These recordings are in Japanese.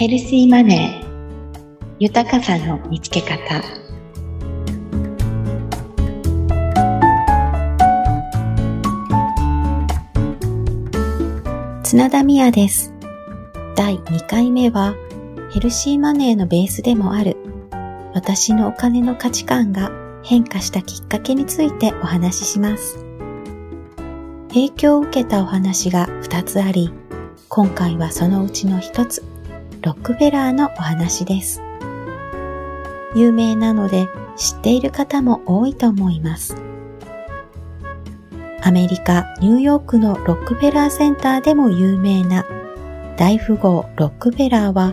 ヘルシーマネー。豊かさの見つけ方。綱田美也です。第2回目はヘルシーマネーのベースでもある私のお金の価値観が変化したきっかけについてお話しします。影響を受けたお話が2つあり今回はそのうちの1つ。ロックフェラーのお話です。有名なので知っている方も多いと思います。アメリカ・ニューヨークのロックフェラーセンターでも有名な大富豪ロックフェラーは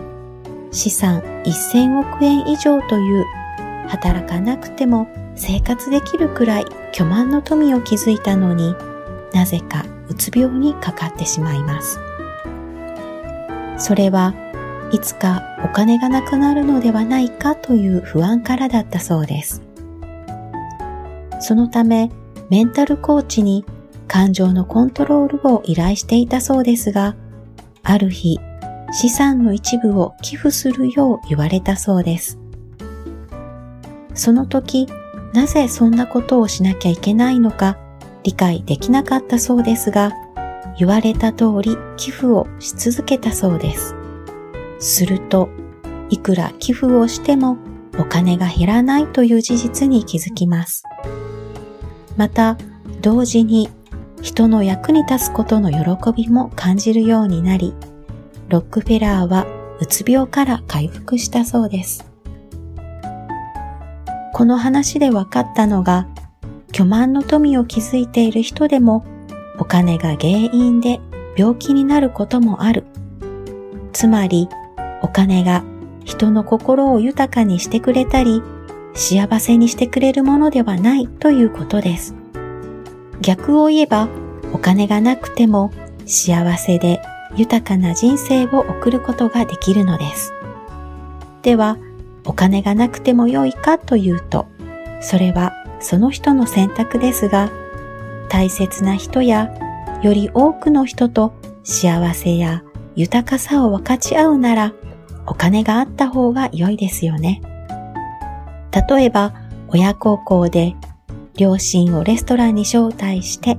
資産1000億円以上という働かなくても生活できるくらい巨万の富を築いたのになぜかうつ病にかかってしまいます。それはいつかお金がなくなるのではないかという不安からだったそうです。そのため、メンタルコーチに感情のコントロールを依頼していたそうですが、ある日、資産の一部を寄付するよう言われたそうです。その時、なぜそんなことをしなきゃいけないのか理解できなかったそうですが、言われた通り寄付をし続けたそうです。すると、いくら寄付をしてもお金が減らないという事実に気づきます。また、同時に人の役に立つことの喜びも感じるようになり、ロックフェラーはうつ病から回復したそうです。この話で分かったのが、巨万の富を築いている人でもお金が原因で病気になることもある。つまりお金が人の心を豊かにしてくれたり、幸せにしてくれるものではないということです。逆を言えば、お金がなくても幸せで豊かな人生を送ることができるのです。では、お金がなくても良いかというと、それはその人の選択ですが、大切な人やより多くの人と幸せや豊かさを分かち合うなら、お金があった方が良いですよね。例えば、親孝行で両親をレストランに招待して、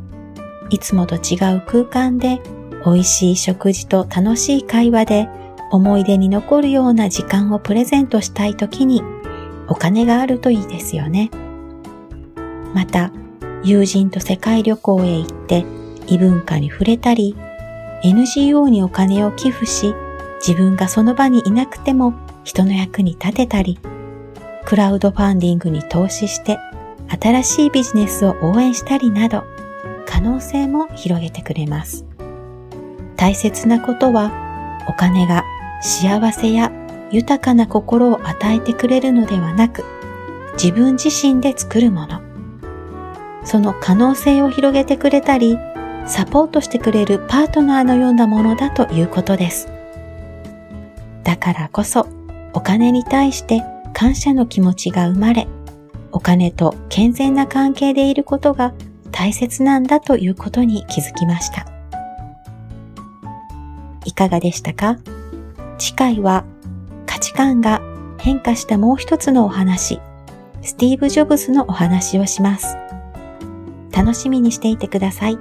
いつもと違う空間で美味しい食事と楽しい会話で思い出に残るような時間をプレゼントしたい時にお金があるといいですよね。また、友人と世界旅行へ行って異文化に触れたり、NGO にお金を寄付し、自分がその場にいなくても人の役に立てたり、クラウドファンディングに投資して新しいビジネスを応援したりなど、可能性も広げてくれます。大切なことは、お金が幸せや豊かな心を与えてくれるのではなく、自分自身で作るもの。その可能性を広げてくれたり、サポートしてくれるパートナーのようなものだということです。だからこそ、お金に対して感謝の気持ちが生まれ、お金と健全な関係でいることが大切なんだということに気づきました。いかがでしたか？次回は価値観が変化したもう一つのお話、スティーブ・ジョブズのお話をします。楽しみにしていてください。